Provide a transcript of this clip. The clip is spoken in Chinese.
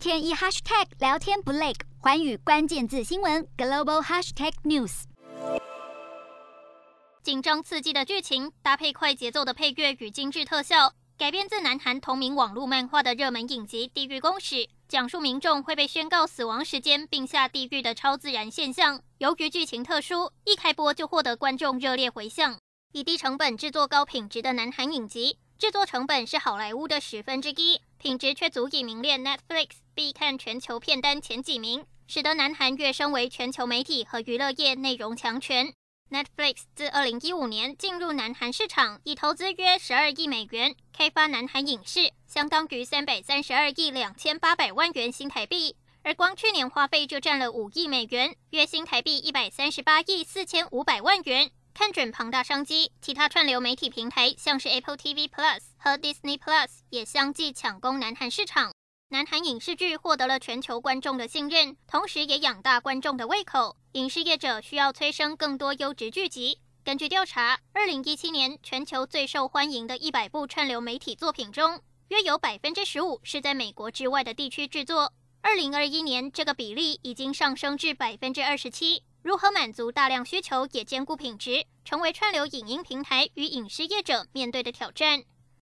天一 hashtag 聊天不累，寰宇关键字新闻 global hashtag news。紧张刺激的剧情搭配快节奏的配乐与精致特效，改编自南韩同名网络漫画的热门影集《地狱公使》，讲述民众会被宣告死亡时间并下地狱的超自然现象。由于剧情特殊，一开播就获得观众热烈回响。以低成本制作高品质的南韩影集，制作成本是好莱坞的十分之一，品质却足以名列 Netflix 必看全球片单前几名，使得南韩跃升为全球媒体和娱乐业内容强权。Netflix 自二零一五年进入南韩市场，已投资约十二亿美元开发南韩影视，相当于三百三十二亿两千八百万元新台币。而光去年花费就占了五亿美元，约新台币一百三十八亿四千五百万元。看准庞大商机，其他串流媒体平台像是 Apple TV Plus 和 Disney Plus 也相继抢攻南韩市场。南韩影视剧获得了全球观众的信任，同时也养大观众的胃口。影视业者需要催生更多优质剧集。根据调查，二零一七年全球最受欢迎的一百部串流媒体作品中，约有百分之十五是在美国之外的地区制作。二零二一年，这个比例已经上升至百分之二十七。如何满足大量需求，也兼顾品质，成为串流影音平台与影视业者面对的挑战。